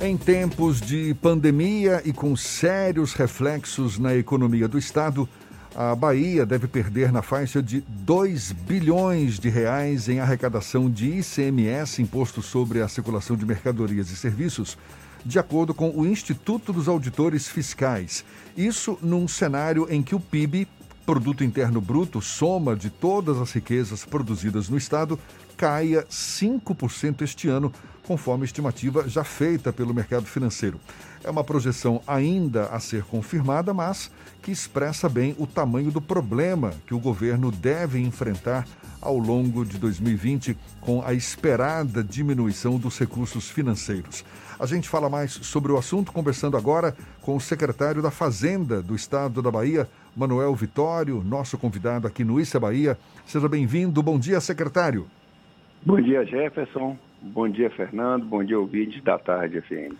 Em tempos de pandemia e com sérios reflexos na economia do Estado, a Bahia deve perder na faixa de 2 bilhões de reais em arrecadação de ICMS, Imposto sobre a Circulação de Mercadorias e Serviços, de acordo com o Instituto dos Auditores Fiscais. Isso num cenário em que o PIB, Produto Interno Bruto, soma de todas as riquezas produzidas no Estado, caia 5% este ano, conforme estimativa já feita pelo mercado financeiro. É uma projeção ainda a ser confirmada, mas que expressa bem o tamanho do problema que o governo deve enfrentar ao longo de 2020 com a esperada diminuição dos recursos financeiros. A gente fala mais sobre o assunto conversando agora com o secretário da Fazenda do Estado da Bahia, Manuel Vitório, nosso convidado aqui no Issa Bahia. Seja bem-vindo. Bom dia, secretário. Bom dia, Jefferson. Bom dia, Fernando. Bom dia, ouvintes da Tarde FM.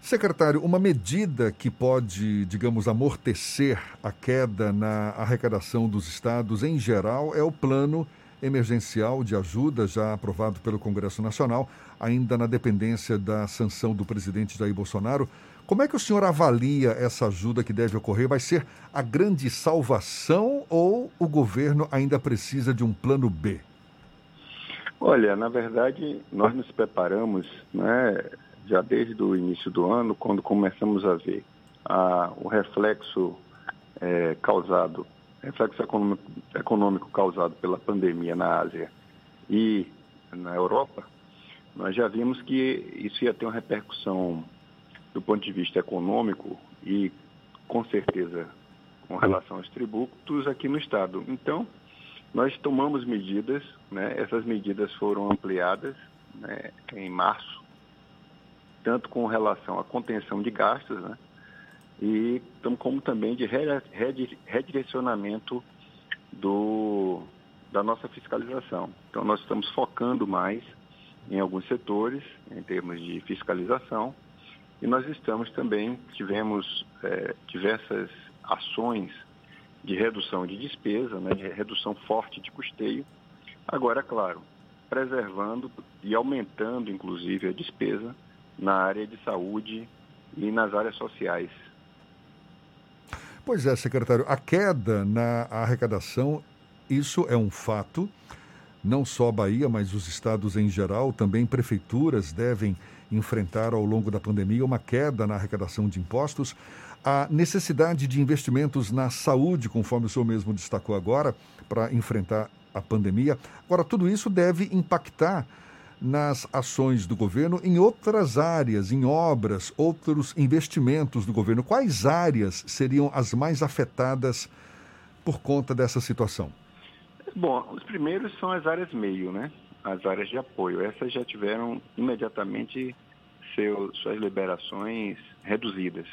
Secretário, uma medida que pode, digamos, amortecer a queda na arrecadação dos estados em geral é o plano emergencial de ajuda já aprovado pelo Congresso Nacional, ainda na dependência da sanção do presidente Jair Bolsonaro. Como é que o senhor avalia essa ajuda que deve ocorrer? Vai ser a grande salvação ou o governo ainda precisa de um plano B? Olha, na verdade, nós nos preparamos, né, já desde o início do ano, quando começamos a ver a, o reflexo é, causado, reflexo econômico, econômico causado pela pandemia na Ásia e na Europa, nós já vimos que isso ia ter uma repercussão do ponto de vista econômico e, com certeza, com relação aos tributos aqui no Estado. Então, nós tomamos medidas, né? essas medidas foram ampliadas né, em março, tanto com relação à contenção de gastos, né? e como também de redirecionamento do, da nossa fiscalização. Então, nós estamos focando mais em alguns setores, em termos de fiscalização, e nós estamos também, tivemos é, diversas ações de redução de despesa, né, de redução forte de custeio. Agora, claro, preservando e aumentando, inclusive, a despesa na área de saúde e nas áreas sociais. Pois é, secretário, a queda na arrecadação, isso é um fato. Não só a Bahia, mas os estados em geral, também prefeituras devem enfrentar ao longo da pandemia uma queda na arrecadação de impostos a necessidade de investimentos na saúde, conforme o senhor mesmo destacou agora, para enfrentar a pandemia. Agora, tudo isso deve impactar nas ações do governo em outras áreas, em obras, outros investimentos do governo. Quais áreas seriam as mais afetadas por conta dessa situação? Bom, os primeiros são as áreas meio, né? As áreas de apoio. Essas já tiveram imediatamente seu, suas liberações reduzidas.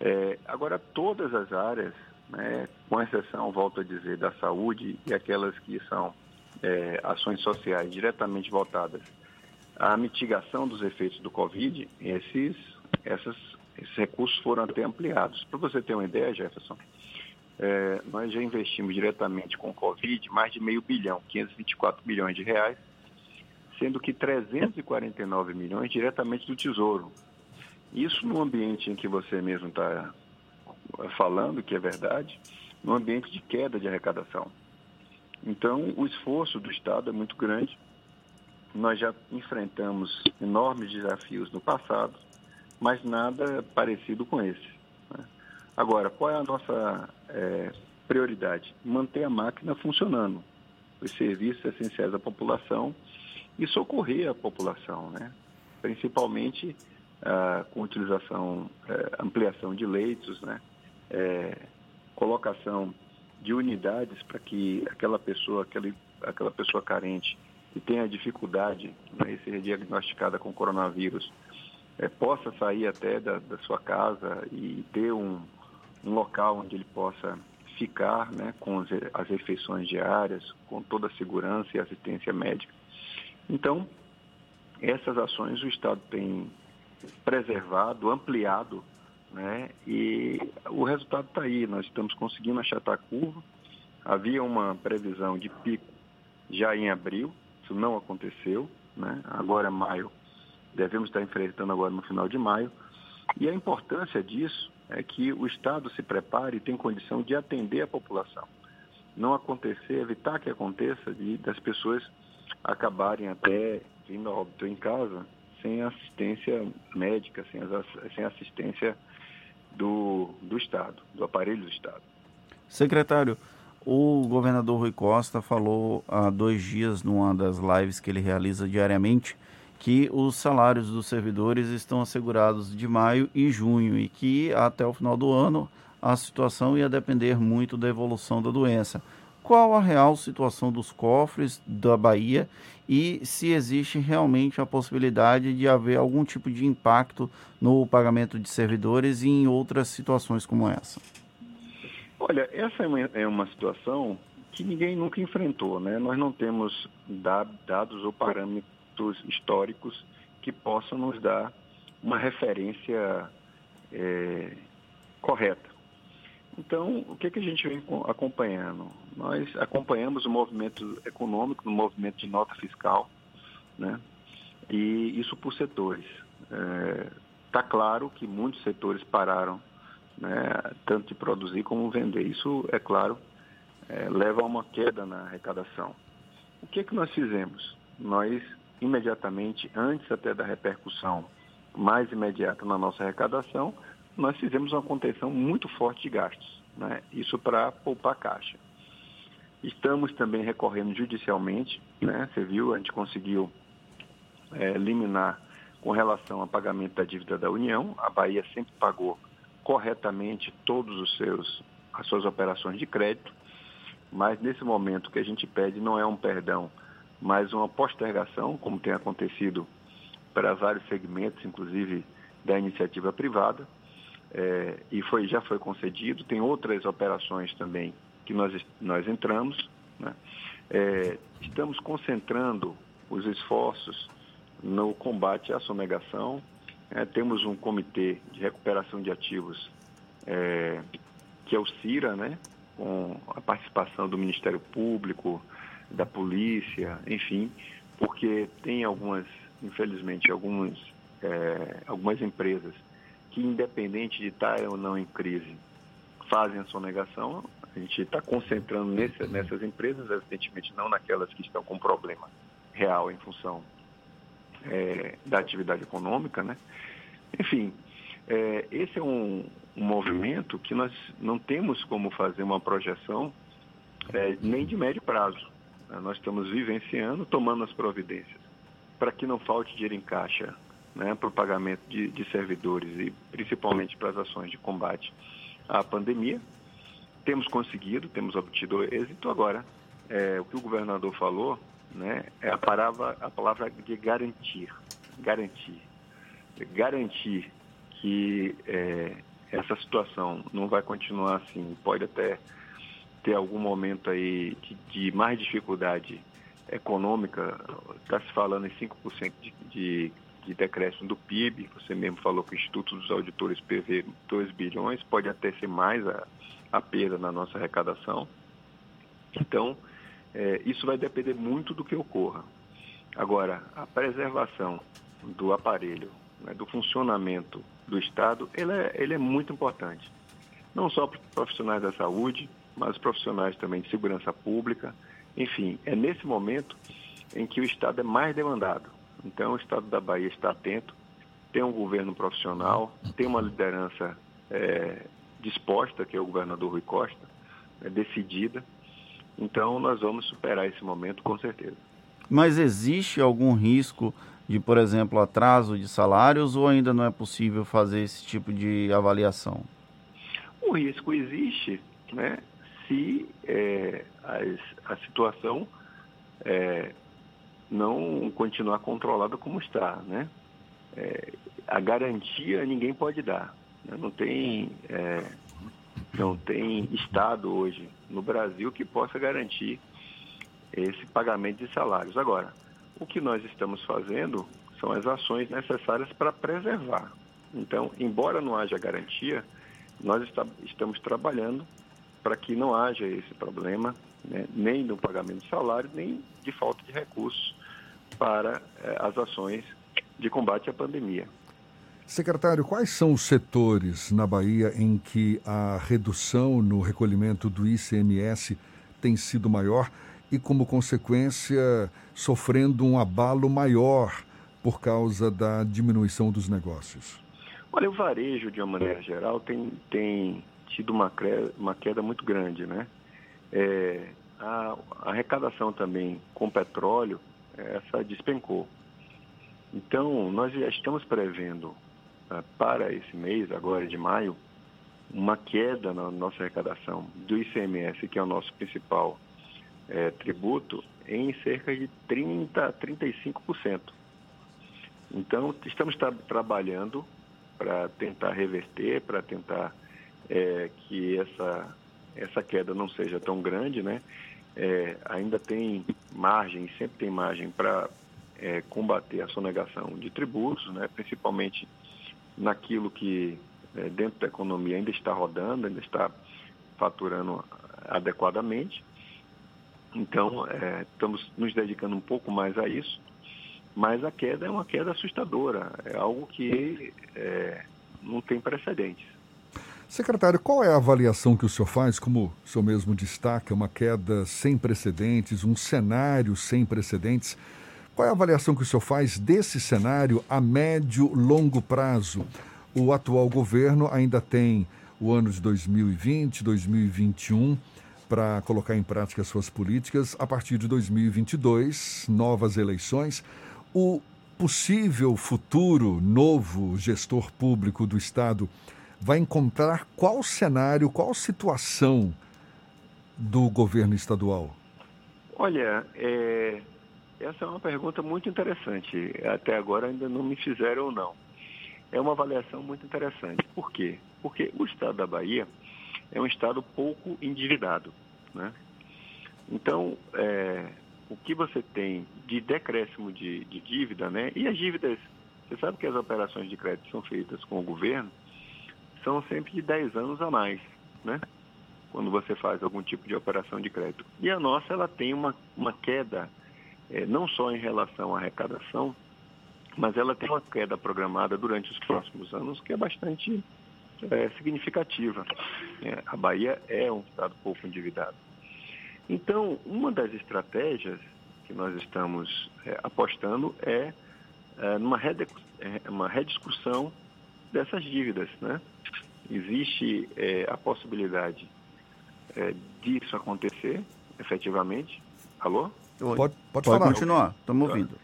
É, agora, todas as áreas, né, com exceção, volto a dizer, da saúde e aquelas que são é, ações sociais diretamente voltadas à mitigação dos efeitos do Covid, esses, essas, esses recursos foram até ampliados. Para você ter uma ideia, Jefferson, é, nós já investimos diretamente com o Covid mais de meio bilhão, 524 milhões de reais, sendo que 349 milhões diretamente do Tesouro, isso no ambiente em que você mesmo está falando, que é verdade, no ambiente de queda de arrecadação. Então, o esforço do Estado é muito grande. Nós já enfrentamos enormes desafios no passado, mas nada parecido com esse. Né? Agora, qual é a nossa é, prioridade? Manter a máquina funcionando, os serviços essenciais à população e socorrer a população, né? principalmente ah, com utilização, eh, ampliação de leitos, né? Eh, colocação de unidades para que aquela pessoa, aquela, aquela pessoa carente que tenha dificuldade né, de ser diagnosticada com coronavírus, eh, possa sair até da, da, sua casa e ter um, um local onde ele possa ficar né, com as refeições diárias, com toda a segurança e assistência médica. Então, essas ações o Estado tem preservado, ampliado, né? E o resultado está aí. Nós estamos conseguindo achatar a curva. Havia uma previsão de pico já em abril, isso não aconteceu, né? Agora maio devemos estar enfrentando agora no final de maio. E a importância disso é que o Estado se prepare e tenha condição de atender a população. Não acontecer, evitar que aconteça de, das pessoas acabarem até vindo a óbito em casa sem assistência médica, sem, sem assistência do, do Estado, do aparelho do Estado. Secretário, o governador Rui Costa falou há dois dias, numa das lives que ele realiza diariamente, que os salários dos servidores estão assegurados de maio e junho e que até o final do ano a situação ia depender muito da evolução da doença. Qual a real situação dos cofres da Bahia e se existe realmente a possibilidade de haver algum tipo de impacto no pagamento de servidores e em outras situações como essa? Olha, essa é uma, é uma situação que ninguém nunca enfrentou, né? Nós não temos dados ou parâmetros históricos que possam nos dar uma referência é, correta. Então, o que, que a gente vem acompanhando? Nós acompanhamos o movimento econômico, o movimento de nota fiscal, né? e isso por setores. Está é, claro que muitos setores pararam né, tanto de produzir como vender. Isso, é claro, é, leva a uma queda na arrecadação. O que, é que nós fizemos? Nós, imediatamente, antes até da repercussão mais imediata na nossa arrecadação, nós fizemos uma contenção muito forte de gastos. Né? Isso para poupar caixa. Estamos também recorrendo judicialmente, né? você viu, a gente conseguiu é, eliminar com relação ao pagamento da dívida da União. A Bahia sempre pagou corretamente todos os seus as suas operações de crédito, mas nesse momento o que a gente pede não é um perdão, mas uma postergação, como tem acontecido para vários segmentos, inclusive da iniciativa privada, é, e foi, já foi concedido. Tem outras operações também que nós, nós entramos. Né? É, estamos concentrando os esforços no combate à sonegação, é, temos um comitê de recuperação de ativos, é, que é o CIRA, né, com a participação do Ministério Público, da polícia, enfim, porque tem algumas, infelizmente, algumas, é, algumas empresas que, independente de estar ou não em crise, fazem a sonegação. A gente está concentrando nesse, nessas empresas, evidentemente não naquelas que estão com problema real em função é, da atividade econômica, né? Enfim, é, esse é um, um, movimento que nós não temos como fazer uma projeção é, nem de médio prazo. Né? Nós estamos vivenciando, tomando as providências para que não falte dinheiro em caixa né, para o pagamento de, de servidores e principalmente para as ações de combate à pandemia. Temos conseguido, temos obtido êxito. Agora, é, o que o governador falou né, é a palavra, a palavra de garantir. Garantir. Garantir que é, essa situação não vai continuar assim, pode até ter algum momento aí de, de mais dificuldade econômica, está se falando em 5% de, de, de decréscimo do PIB, você mesmo falou que o Instituto dos Auditores prevê 2 bilhões, pode até ser mais a, a perda na nossa arrecadação. Então, é, isso vai depender muito do que ocorra. Agora, a preservação do aparelho, né, do funcionamento do Estado, ele é, ele é muito importante. Não só para profissionais da saúde, mas profissionais também de segurança pública. Enfim, é nesse momento em que o Estado é mais demandado. Então, o Estado da Bahia está atento, tem um governo profissional, tem uma liderança é, disposta, que é o governador Rui Costa, é, decidida, então, nós vamos superar esse momento com certeza. Mas existe algum risco de, por exemplo, atraso de salários ou ainda não é possível fazer esse tipo de avaliação? O risco existe, né? Se é, a, a situação é, não continuar controlada como está, né? É, a garantia ninguém pode dar. Né? Não tem é, não tem Estado hoje no Brasil que possa garantir esse pagamento de salários. Agora, o que nós estamos fazendo são as ações necessárias para preservar. Então, embora não haja garantia, nós está, estamos trabalhando para que não haja esse problema, né, nem no pagamento de salário, nem de falta de recursos para eh, as ações de combate à pandemia. Secretário, quais são os setores na Bahia em que a redução no recolhimento do ICMS tem sido maior e, como consequência, sofrendo um abalo maior por causa da diminuição dos negócios? Olha, o varejo, de uma maneira geral, tem, tem tido uma, uma queda muito grande, né? É, a, a, arrecadação também com petróleo, essa despencou. Então, nós já estamos prevendo para esse mês, agora de maio, uma queda na nossa arrecadação do ICMS, que é o nosso principal é, tributo, em cerca de 30% a 35%. Então, estamos tra trabalhando para tentar reverter, para tentar é, que essa, essa queda não seja tão grande, né? É, ainda tem margem, sempre tem margem para combater a sonegação de tributos, né? principalmente naquilo que é, dentro da economia ainda está rodando, ainda está faturando adequadamente. Então, é, estamos nos dedicando um pouco mais a isso, mas a queda é uma queda assustadora, é algo que é, não tem precedentes. Secretário, qual é a avaliação que o senhor faz, como o senhor mesmo destaca, uma queda sem precedentes, um cenário sem precedentes? Qual é a avaliação que o senhor faz desse cenário a médio, longo prazo? O atual governo ainda tem o ano de 2020, 2021 para colocar em prática suas políticas. A partir de 2022, novas eleições. O possível futuro novo gestor público do Estado vai encontrar qual cenário, qual situação do governo estadual? Olha, é, essa é uma pergunta muito interessante. Até agora ainda não me fizeram não. É uma avaliação muito interessante. Por quê? Porque o estado da Bahia é um estado pouco endividado. Né? Então, é, o que você tem de decréscimo de, de dívida, né? e as dívidas, você sabe que as operações de crédito são feitas com o governo, são sempre de 10 anos a mais, né? Quando você faz algum tipo de operação de crédito. E a nossa, ela tem uma, uma queda, não só em relação à arrecadação, mas ela tem uma queda programada durante os próximos anos que é bastante é, significativa. É, a Bahia é um estado pouco endividado. Então, uma das estratégias que nós estamos é, apostando é, é numa é, uma rediscussão dessas dívidas, né? existe é, a possibilidade é, disso acontecer, efetivamente. Alô? Pode, pode, pode falar. continuar, estamos ouvindo.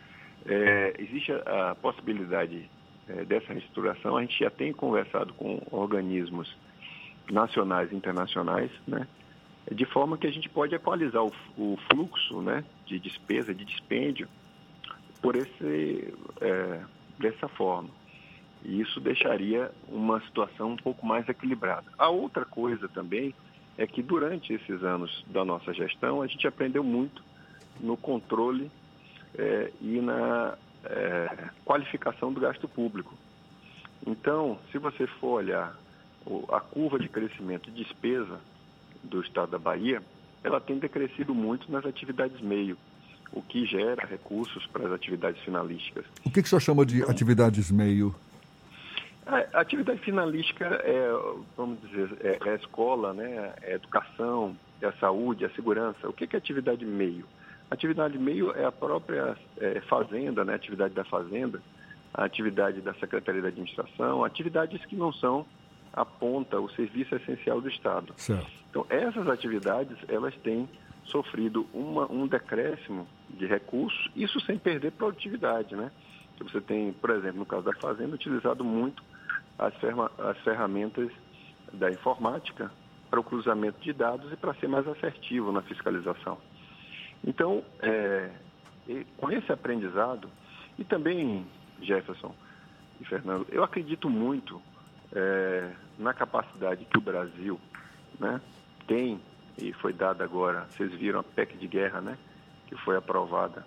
É, existe a, a possibilidade é, dessa reestruturação. A gente já tem conversado com organismos nacionais e internacionais, né? de forma que a gente pode equalizar o, o fluxo né, de despesa, de dispêndio, por esse, é, dessa forma. E isso deixaria uma situação um pouco mais equilibrada. A outra coisa também é que durante esses anos da nossa gestão, a gente aprendeu muito no controle é, e na é, qualificação do gasto público. Então, se você for olhar a curva de crescimento de despesa do estado da Bahia, ela tem decrescido muito nas atividades meio, o que gera recursos para as atividades finalísticas. O que, que o senhor chama de então, atividades meio? A atividade finalística é, vamos dizer, é, é a escola, né? é a educação, é a saúde, é a segurança. O que é atividade meio? Atividade meio é a própria é, fazenda, né? a atividade da fazenda, a atividade da Secretaria da Administração, atividades que não são a ponta, o serviço essencial do Estado. Certo. Então, essas atividades, elas têm sofrido uma, um decréscimo de recursos, isso sem perder produtividade, né? Você tem, por exemplo, no caso da fazenda, utilizado muito as, as ferramentas da informática para o cruzamento de dados e para ser mais assertivo na fiscalização. Então, é, com esse aprendizado, e também, Jefferson e Fernando, eu acredito muito é, na capacidade que o Brasil né, tem, e foi dada agora, vocês viram a PEC de guerra, né, que foi aprovada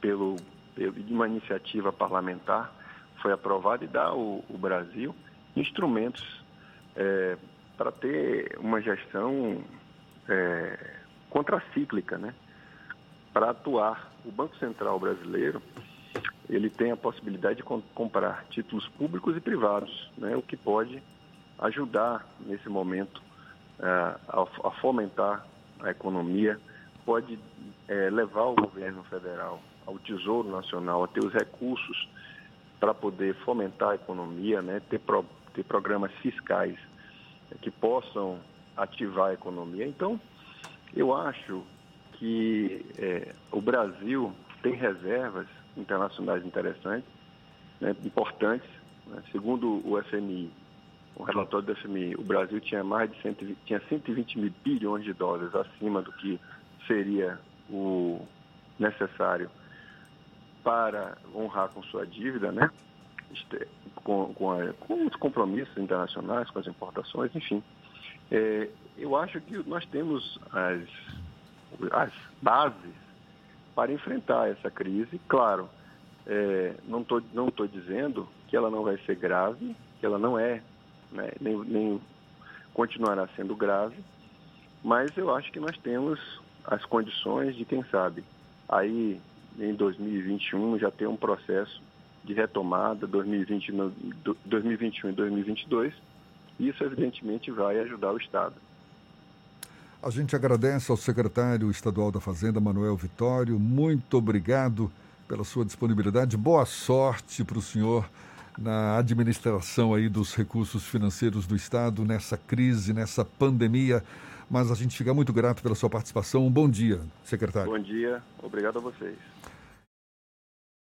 pelo, pelo, de uma iniciativa parlamentar, foi aprovada e dá ao, Brasil instrumentos é, para ter uma gestão é, contracíclica, né? Para atuar, o Banco Central brasileiro ele tem a possibilidade de comprar títulos públicos e privados, né, o que pode ajudar nesse momento uh, a, fomentar a economia, pode uh, levar o governo federal, ao Tesouro Nacional, a ter os recursos para poder fomentar a economia, né, ter, pro, ter programas fiscais que possam ativar a economia. Então, eu acho que é, o Brasil tem reservas internacionais interessantes, né, importantes. Né? Segundo o FMI, o relatório do FMI, o Brasil tinha mais de 120, tinha 120 mil bilhões de dólares acima do que seria o necessário para honrar com sua dívida, né? Com, com, a, com os compromissos internacionais, com as importações, enfim. É, eu acho que nós temos as, as bases para enfrentar essa crise. Claro, é, não estou não tô dizendo que ela não vai ser grave, que ela não é, né, nem, nem continuará sendo grave, mas eu acho que nós temos as condições de, quem sabe, aí em 2021 já ter um processo de retomada, 2020, 2021 e 2022, isso, evidentemente, vai ajudar o Estado. A gente agradece ao secretário estadual da Fazenda, Manuel Vitório. Muito obrigado pela sua disponibilidade. Boa sorte para o senhor na administração aí dos recursos financeiros do Estado nessa crise, nessa pandemia. Mas a gente fica muito grato pela sua participação. Um bom dia, secretário. Bom dia, obrigado a vocês.